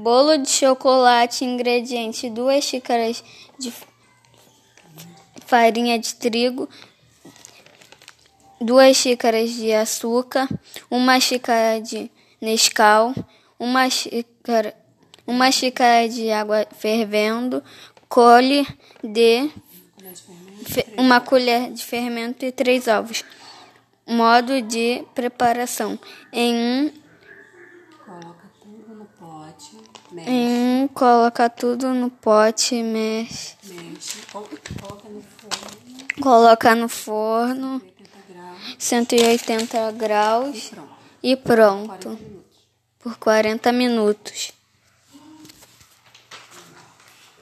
Bolo de chocolate, ingredientes: 2 xícaras de farinha de trigo, 2 xícaras de açúcar, 1 xícara de Nescau, 1 xícara, uma xícara de água fervendo, colhe de uma colher de fermento e três ovos. Modo de preparação: em um Coloca tudo no pote, mexe, em um coloca tudo no pote, mexe, mexe, coloca no forno, coloca no forno. 80 graus. 180 graus. Pronto. e pronto. 40 minutos. por 40 minutos.